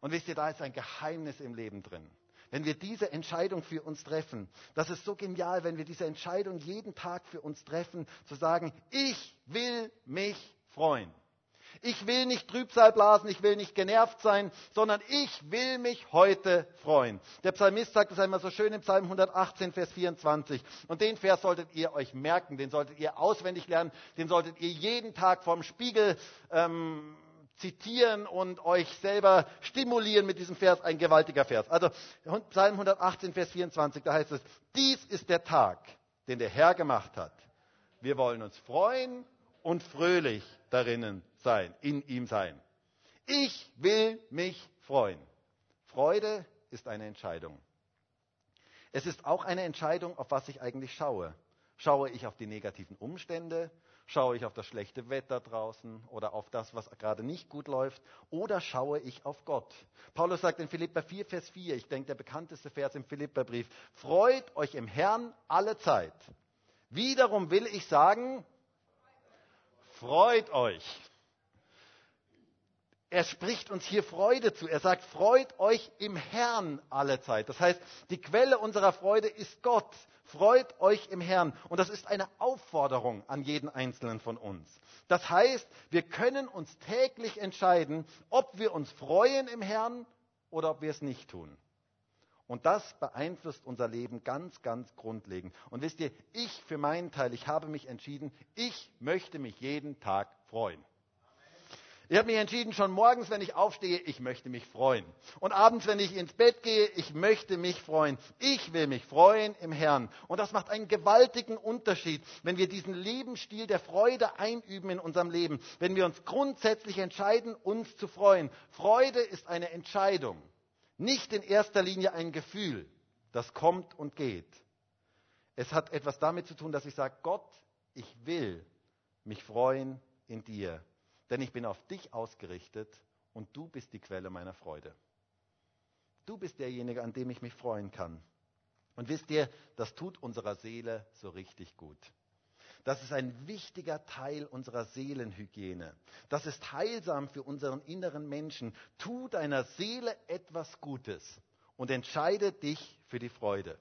Und wisst ihr, da ist ein Geheimnis im Leben drin. Wenn wir diese Entscheidung für uns treffen, das ist so genial, wenn wir diese Entscheidung jeden Tag für uns treffen, zu sagen, ich will mich freuen. Ich will nicht Trübsal blasen, ich will nicht genervt sein, sondern ich will mich heute freuen. Der Psalmist sagt es einmal so schön im Psalm 118, Vers 24. Und den Vers solltet ihr euch merken, den solltet ihr auswendig lernen, den solltet ihr jeden Tag vorm Spiegel ähm, zitieren und euch selber stimulieren mit diesem Vers, ein gewaltiger Vers. Also Psalm 118, Vers 24, da heißt es, dies ist der Tag, den der Herr gemacht hat. Wir wollen uns freuen und fröhlich darinnen sein, in ihm sein. Ich will mich freuen. Freude ist eine Entscheidung. Es ist auch eine Entscheidung, auf was ich eigentlich schaue. Schaue ich auf die negativen Umstände? Schaue ich auf das schlechte Wetter draußen oder auf das, was gerade nicht gut läuft? Oder schaue ich auf Gott? Paulus sagt in Philippa 4, Vers 4, ich denke der bekannteste Vers im Philipperbrief, freut euch im Herrn alle Zeit. Wiederum will ich sagen, freut euch. Er spricht uns hier Freude zu. Er sagt, freut euch im Herrn alle Zeit. Das heißt, die Quelle unserer Freude ist Gott. Freut euch im Herrn. Und das ist eine Aufforderung an jeden Einzelnen von uns. Das heißt, wir können uns täglich entscheiden, ob wir uns freuen im Herrn oder ob wir es nicht tun. Und das beeinflusst unser Leben ganz, ganz grundlegend. Und wisst ihr, ich für meinen Teil, ich habe mich entschieden, ich möchte mich jeden Tag freuen. Ich habe mich entschieden, schon morgens, wenn ich aufstehe, ich möchte mich freuen. Und abends, wenn ich ins Bett gehe, ich möchte mich freuen. Ich will mich freuen im Herrn. Und das macht einen gewaltigen Unterschied, wenn wir diesen Lebensstil der Freude einüben in unserem Leben. Wenn wir uns grundsätzlich entscheiden, uns zu freuen. Freude ist eine Entscheidung. Nicht in erster Linie ein Gefühl, das kommt und geht. Es hat etwas damit zu tun, dass ich sage, Gott, ich will mich freuen in dir, denn ich bin auf dich ausgerichtet und du bist die Quelle meiner Freude. Du bist derjenige, an dem ich mich freuen kann. Und wisst ihr, das tut unserer Seele so richtig gut. Das ist ein wichtiger Teil unserer Seelenhygiene. Das ist heilsam für unseren inneren Menschen. Tu deiner Seele etwas Gutes und entscheide dich für die Freude.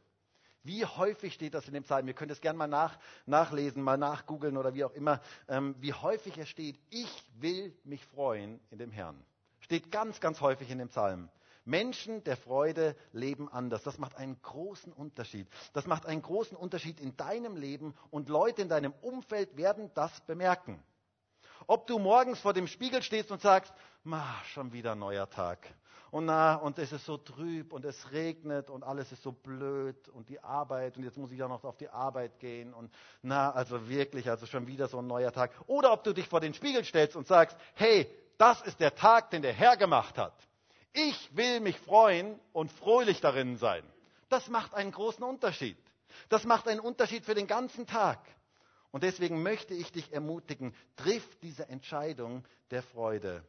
Wie häufig steht das in dem Psalm? Ihr könnt es gerne mal nach, nachlesen, mal nachgoogeln oder wie auch immer. Ähm, wie häufig es steht, ich will mich freuen in dem Herrn. Steht ganz, ganz häufig in dem Psalm. Menschen der Freude leben anders. Das macht einen großen Unterschied. Das macht einen großen Unterschied in deinem Leben und Leute in deinem Umfeld werden das bemerken. Ob du morgens vor dem Spiegel stehst und sagst, schon wieder ein neuer Tag. Und na, und es ist so trüb und es regnet und alles ist so blöd und die Arbeit und jetzt muss ich ja noch auf die Arbeit gehen und na, also wirklich, also schon wieder so ein neuer Tag. Oder ob du dich vor den Spiegel stellst und sagst, hey, das ist der Tag, den der Herr gemacht hat. Ich will mich freuen und fröhlich darin sein. Das macht einen großen Unterschied. Das macht einen Unterschied für den ganzen Tag. Und deswegen möchte ich dich ermutigen, triff diese Entscheidung der Freude.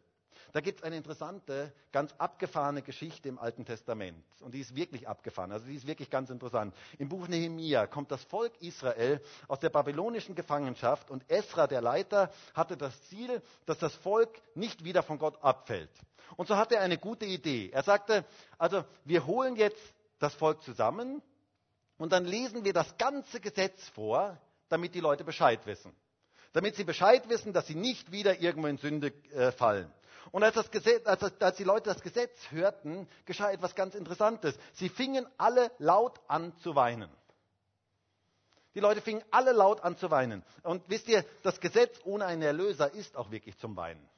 Da gibt es eine interessante, ganz abgefahrene Geschichte im Alten Testament. Und die ist wirklich abgefahren, also die ist wirklich ganz interessant. Im Buch Nehemia kommt das Volk Israel aus der babylonischen Gefangenschaft und Esra, der Leiter, hatte das Ziel, dass das Volk nicht wieder von Gott abfällt. Und so hatte er eine gute Idee. Er sagte, also wir holen jetzt das Volk zusammen und dann lesen wir das ganze Gesetz vor, damit die Leute Bescheid wissen damit sie Bescheid wissen, dass sie nicht wieder irgendwo in Sünde äh, fallen. Und als, Gesetz, als, als, die Leute das Gesetz hörten, geschah etwas ganz Interessantes. Sie fingen alle laut an zu weinen. Die Leute fingen alle laut an zu weinen. Und wisst ihr, das Gesetz ohne einen Erlöser ist auch wirklich zum Weinen.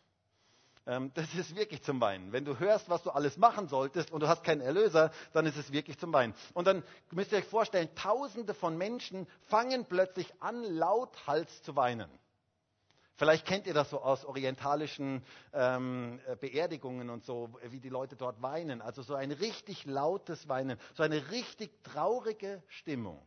Ähm, das ist wirklich zum Weinen. Wenn du hörst, was du alles machen solltest und du hast keinen Erlöser, dann ist es wirklich zum Weinen. Und dann müsst ihr euch vorstellen, Tausende von Menschen fangen plötzlich an, lauthals zu weinen. Vielleicht kennt ihr das so aus orientalischen ähm, äh, Beerdigungen und so, wie die Leute dort weinen. Also so ein richtig lautes Weinen, so eine richtig traurige Stimmung.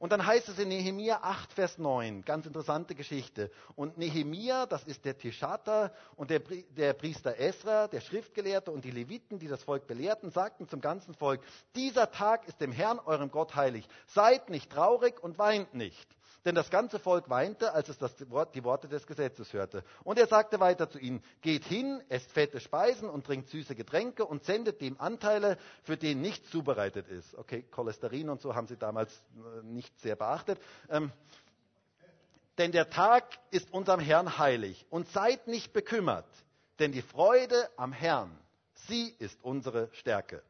Und dann heißt es in Nehemia 8, Vers 9, ganz interessante Geschichte. Und Nehemia, das ist der Tischater und der, der Priester Esra, der Schriftgelehrte und die Leviten, die das Volk belehrten, sagten zum ganzen Volk, dieser Tag ist dem Herrn, eurem Gott, heilig. Seid nicht traurig und weint nicht. Denn das ganze Volk weinte, als es das die Worte des Gesetzes hörte. Und er sagte weiter zu ihnen, geht hin, esst fette Speisen und trinkt süße Getränke und sendet dem Anteile, für den nichts zubereitet ist. Okay, Cholesterin und so haben sie damals äh, nicht sehr beachtet. Ähm, denn der Tag ist unserem Herrn heilig. Und seid nicht bekümmert, denn die Freude am Herrn, sie ist unsere Stärke.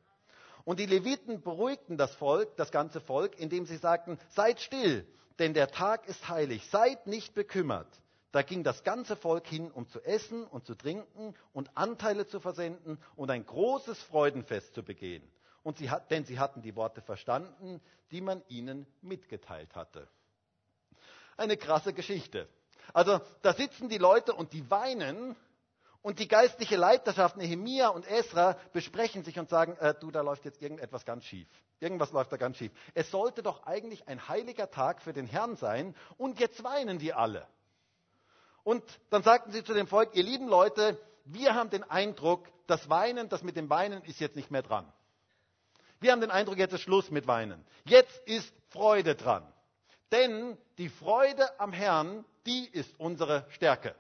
Und die Leviten beruhigten das Volk, das ganze Volk, indem sie sagten, seid still denn der Tag ist heilig, seid nicht bekümmert. Da ging das ganze Volk hin, um zu essen und zu trinken und Anteile zu versenden und ein großes Freudenfest zu begehen. Und sie hat, denn sie hatten die Worte verstanden, die man ihnen mitgeteilt hatte. Eine krasse Geschichte. Also da sitzen die Leute und die weinen und die geistliche Leiterschaft Nehemia und Esra besprechen sich und sagen, äh, du, da läuft jetzt irgendetwas ganz schief. Irgendwas läuft da ganz schief. Es sollte doch eigentlich ein heiliger Tag für den Herrn sein und jetzt weinen die alle. Und dann sagten sie zu dem Volk, ihr lieben Leute, wir haben den Eindruck, das Weinen, das mit dem Weinen ist jetzt nicht mehr dran. Wir haben den Eindruck, jetzt ist Schluss mit Weinen. Jetzt ist Freude dran. Denn die Freude am Herrn, die ist unsere Stärke.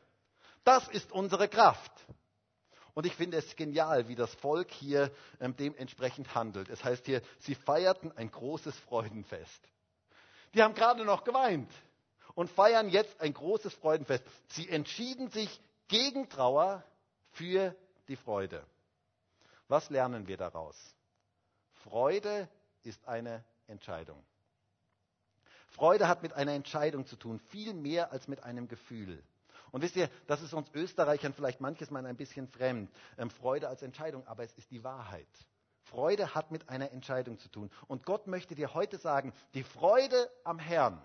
Das ist unsere Kraft. Und ich finde es genial, wie das Volk hier ähm, dementsprechend handelt. Es heißt hier, sie feierten ein großes Freudenfest. Die haben gerade noch geweint und feiern jetzt ein großes Freudenfest. Sie entschieden sich gegen Trauer für die Freude. Was lernen wir daraus? Freude ist eine Entscheidung. Freude hat mit einer Entscheidung zu tun, viel mehr als mit einem Gefühl. Und wisst ihr, das ist uns Österreichern vielleicht manches Mal ein bisschen fremd. Ähm, Freude als Entscheidung, aber es ist die Wahrheit. Freude hat mit einer Entscheidung zu tun. Und Gott möchte dir heute sagen, die Freude am Herrn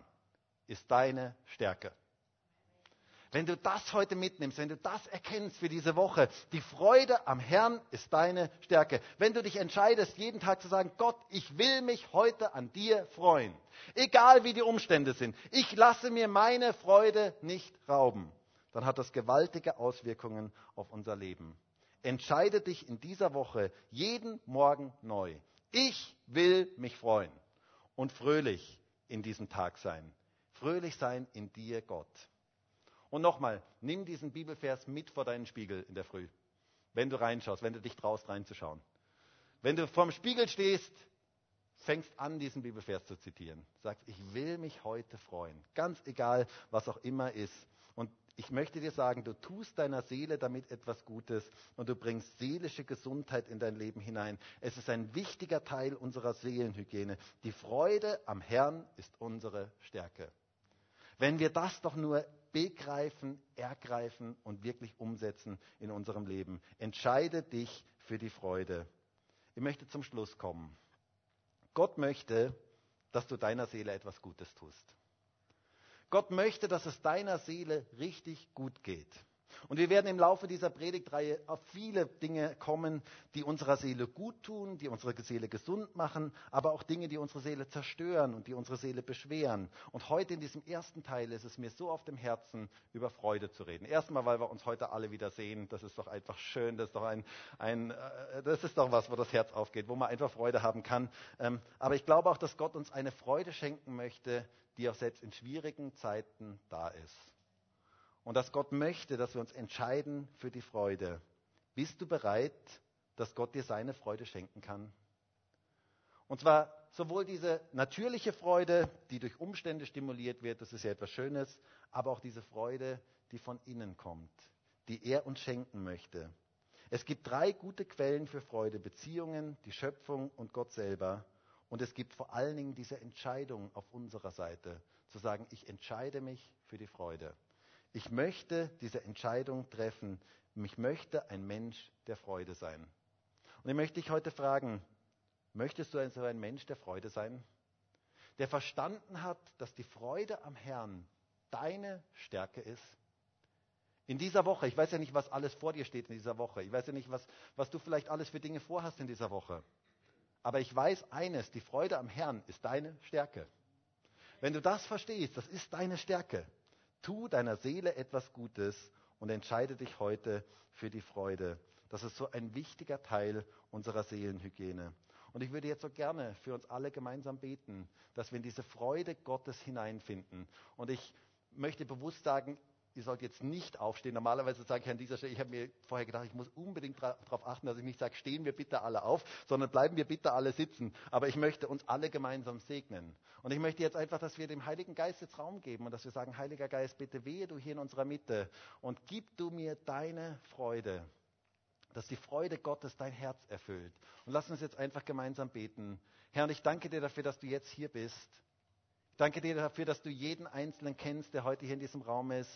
ist deine Stärke. Wenn du das heute mitnimmst, wenn du das erkennst für diese Woche, die Freude am Herrn ist deine Stärke. Wenn du dich entscheidest, jeden Tag zu sagen, Gott, ich will mich heute an dir freuen. Egal wie die Umstände sind. Ich lasse mir meine Freude nicht rauben dann hat das gewaltige Auswirkungen auf unser Leben. Entscheide dich in dieser Woche jeden Morgen neu. Ich will mich freuen und fröhlich in diesem Tag sein. Fröhlich sein in dir, Gott. Und nochmal, nimm diesen Bibelvers mit vor deinen Spiegel in der Früh, wenn du reinschaust, wenn du dich traust reinzuschauen. Wenn du vorm Spiegel stehst, fängst an, diesen Bibelvers zu zitieren. Sagst, ich will mich heute freuen. Ganz egal, was auch immer ist. Und ich möchte dir sagen, du tust deiner Seele damit etwas Gutes und du bringst seelische Gesundheit in dein Leben hinein. Es ist ein wichtiger Teil unserer Seelenhygiene. Die Freude am Herrn ist unsere Stärke. Wenn wir das doch nur begreifen, ergreifen und wirklich umsetzen in unserem Leben, entscheide dich für die Freude. Ich möchte zum Schluss kommen. Gott möchte, dass du deiner Seele etwas Gutes tust. Gott möchte, dass es deiner Seele richtig gut geht. Und wir werden im Laufe dieser Predigtreihe auf viele Dinge kommen, die unserer Seele gut tun, die unsere Seele gesund machen, aber auch Dinge, die unsere Seele zerstören und die unsere Seele beschweren. Und heute in diesem ersten Teil ist es mir so auf dem Herzen, über Freude zu reden. Erstmal, weil wir uns heute alle wieder sehen. Das ist doch einfach schön. Das ist doch ein, ein äh, das ist doch was, wo das Herz aufgeht, wo man einfach Freude haben kann. Ähm, aber ich glaube auch, dass Gott uns eine Freude schenken möchte, die auch selbst in schwierigen Zeiten da ist. Und dass Gott möchte, dass wir uns entscheiden für die Freude. Bist du bereit, dass Gott dir seine Freude schenken kann? Und zwar sowohl diese natürliche Freude, die durch Umstände stimuliert wird, das ist ja etwas Schönes, aber auch diese Freude, die von innen kommt, die er uns schenken möchte. Es gibt drei gute Quellen für Freude, Beziehungen, die Schöpfung und Gott selber. Und es gibt vor allen Dingen diese Entscheidung auf unserer Seite, zu sagen, ich entscheide mich für die Freude. Ich möchte diese Entscheidung treffen. Ich möchte ein Mensch der Freude sein. Und ich möchte dich heute fragen, möchtest du so ein Mensch der Freude sein? Der verstanden hat, dass die Freude am Herrn deine Stärke ist? In dieser Woche, ich weiß ja nicht, was alles vor dir steht in dieser Woche. Ich weiß ja nicht, was, was du vielleicht alles für Dinge vorhast in dieser Woche. Aber ich weiß eines, die Freude am Herrn ist deine Stärke. Wenn du das verstehst, das ist deine Stärke. Tu deiner Seele etwas Gutes und entscheide dich heute für die Freude. Das ist so ein wichtiger Teil unserer Seelenhygiene. Und ich würde jetzt so gerne für uns alle gemeinsam beten, dass wir in diese Freude Gottes hineinfinden. Und ich möchte bewusst sagen, ihr sollt jetzt nicht aufstehen. Normalerweise sage ich an dieser Stelle, ich habe mir vorher gedacht, ich muss unbedingt darauf achten, dass ich nicht sage, stehen wir bitte alle auf, sondern bleiben wir bitte alle sitzen. Aber ich möchte uns alle gemeinsam segnen. Und ich möchte jetzt einfach, dass wir dem Heiligen Geist jetzt Raum geben und dass wir sagen, Heiliger Geist, bitte wehe du hier in unserer Mitte und gib du mir deine Freude. Dass die Freude Gottes dein Herz erfüllt. Und lass uns jetzt einfach gemeinsam beten. Herr, und ich danke dir dafür, dass du jetzt hier bist. Ich danke dir dafür, dass du jeden Einzelnen kennst, der heute hier in diesem Raum ist.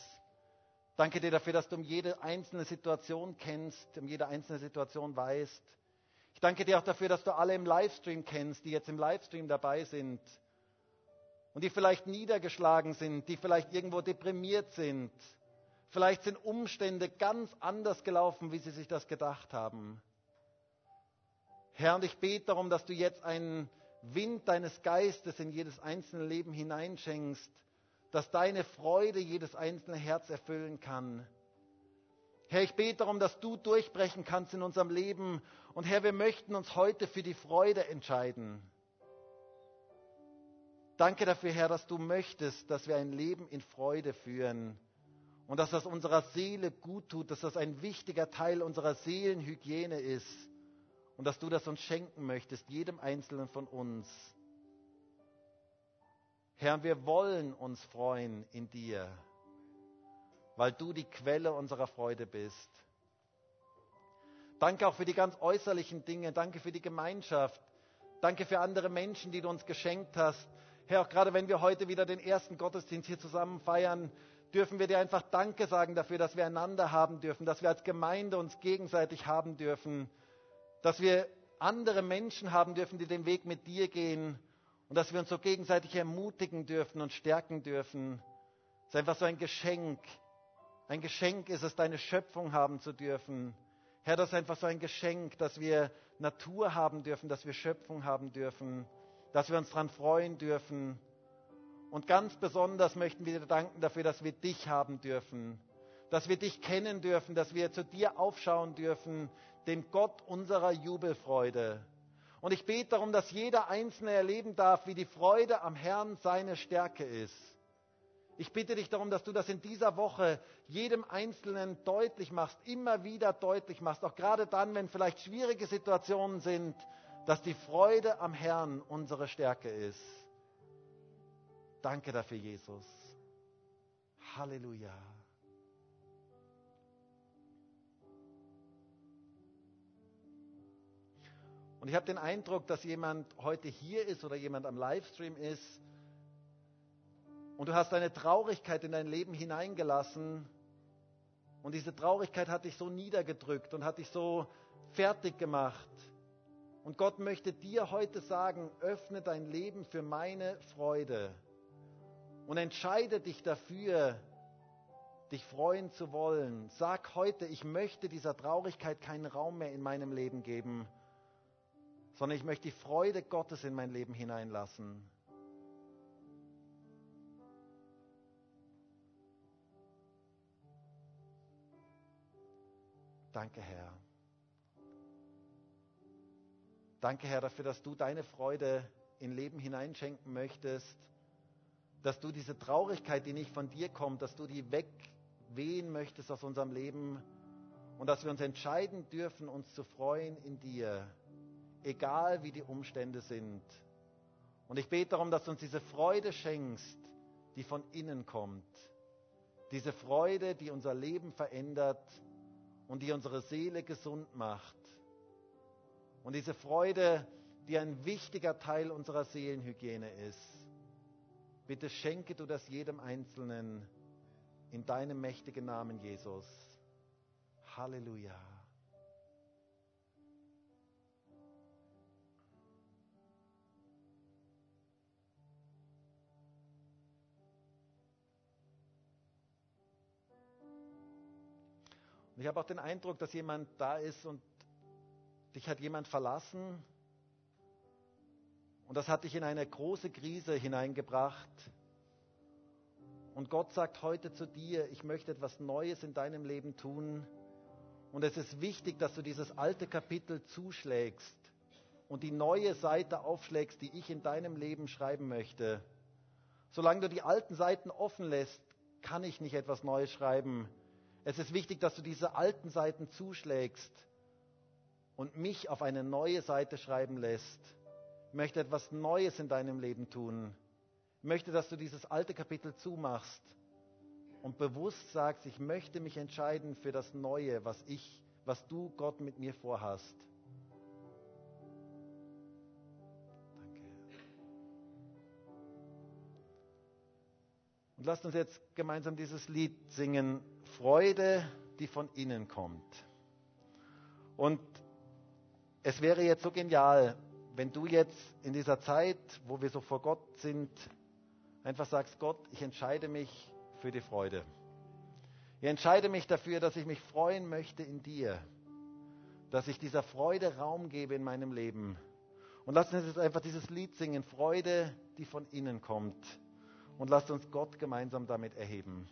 Danke dir dafür, dass du um jede einzelne Situation kennst, um jede einzelne Situation weißt. Ich danke dir auch dafür, dass du alle im Livestream kennst, die jetzt im Livestream dabei sind und die vielleicht niedergeschlagen sind, die vielleicht irgendwo deprimiert sind. Vielleicht sind Umstände ganz anders gelaufen, wie sie sich das gedacht haben. Herr, und ich bete darum, dass du jetzt einen Wind deines Geistes in jedes einzelne Leben hineinschenkst, dass deine Freude jedes einzelne Herz erfüllen kann. Herr, ich bete darum, dass du durchbrechen kannst in unserem Leben. Und Herr, wir möchten uns heute für die Freude entscheiden. Danke dafür, Herr, dass du möchtest, dass wir ein Leben in Freude führen und dass das unserer Seele gut tut, dass das ein wichtiger Teil unserer Seelenhygiene ist und dass du das uns schenken möchtest, jedem Einzelnen von uns. Herr, wir wollen uns freuen in dir, weil du die Quelle unserer Freude bist. Danke auch für die ganz äußerlichen Dinge. Danke für die Gemeinschaft. Danke für andere Menschen, die du uns geschenkt hast. Herr, auch gerade wenn wir heute wieder den ersten Gottesdienst hier zusammen feiern, dürfen wir dir einfach Danke sagen dafür, dass wir einander haben dürfen, dass wir als Gemeinde uns gegenseitig haben dürfen, dass wir andere Menschen haben dürfen, die den Weg mit dir gehen und dass wir uns so gegenseitig ermutigen dürfen und stärken dürfen. Es ist einfach so ein Geschenk. Ein Geschenk ist es, deine Schöpfung haben zu dürfen. Herr, das ist einfach so ein Geschenk, dass wir Natur haben dürfen, dass wir Schöpfung haben dürfen, dass wir uns daran freuen dürfen. Und ganz besonders möchten wir dir danken dafür, dass wir dich haben dürfen, dass wir dich kennen dürfen, dass wir zu dir aufschauen dürfen, dem Gott unserer Jubelfreude. Und ich bete darum, dass jeder Einzelne erleben darf, wie die Freude am Herrn seine Stärke ist. Ich bitte dich darum, dass du das in dieser Woche jedem Einzelnen deutlich machst, immer wieder deutlich machst, auch gerade dann, wenn vielleicht schwierige Situationen sind, dass die Freude am Herrn unsere Stärke ist. Danke dafür, Jesus. Halleluja. Und ich habe den Eindruck, dass jemand heute hier ist oder jemand am Livestream ist und du hast eine Traurigkeit in dein Leben hineingelassen und diese Traurigkeit hat dich so niedergedrückt und hat dich so fertig gemacht. Und Gott möchte dir heute sagen, öffne dein Leben für meine Freude und entscheide dich dafür, dich freuen zu wollen. Sag heute, ich möchte dieser Traurigkeit keinen Raum mehr in meinem Leben geben, sondern ich möchte die Freude Gottes in mein Leben hineinlassen. Danke, Herr. Danke, Herr, dafür, dass du deine Freude in Leben hineinschenken möchtest, dass du diese Traurigkeit, die nicht von dir kommt, dass du die wegwehen möchtest aus unserem Leben und dass wir uns entscheiden dürfen, uns zu freuen in dir, egal wie die Umstände sind. Und ich bete darum, dass du uns diese Freude schenkst, die von innen kommt. Diese Freude, die unser Leben verändert und die unsere Seele gesund macht. Und diese Freude, die ein wichtiger Teil unserer Seelenhygiene ist. Bitte schenke du das jedem Einzelnen in deinem mächtigen Namen, Jesus. Halleluja. Und ich habe auch den Eindruck, dass jemand da ist und dich hat jemand verlassen und das hat dich in eine große Krise hineingebracht. Und Gott sagt heute zu dir, ich möchte etwas Neues in deinem Leben tun. Und es ist wichtig, dass du dieses alte Kapitel zuschlägst und die neue Seite aufschlägst, die ich in deinem Leben schreiben möchte. Solange du die alten Seiten offen lässt, kann ich nicht etwas Neues schreiben. Es ist wichtig, dass du diese alten Seiten zuschlägst und mich auf eine neue Seite schreiben lässt. Ich möchte etwas Neues in deinem Leben tun. Ich möchte, dass du dieses alte Kapitel zumachst und bewusst sagst, ich möchte mich entscheiden für das Neue, was ich, was du Gott mit mir vorhast. Und lasst uns jetzt gemeinsam dieses Lied singen, Freude, die von innen kommt. Und es wäre jetzt so genial, wenn du jetzt in dieser Zeit, wo wir so vor Gott sind, einfach sagst, Gott, ich entscheide mich für die Freude. Ich entscheide mich dafür, dass ich mich freuen möchte in dir, dass ich dieser Freude Raum gebe in meinem Leben. Und lass uns jetzt einfach dieses Lied singen, Freude, die von innen kommt. Und lasst uns Gott gemeinsam damit erheben.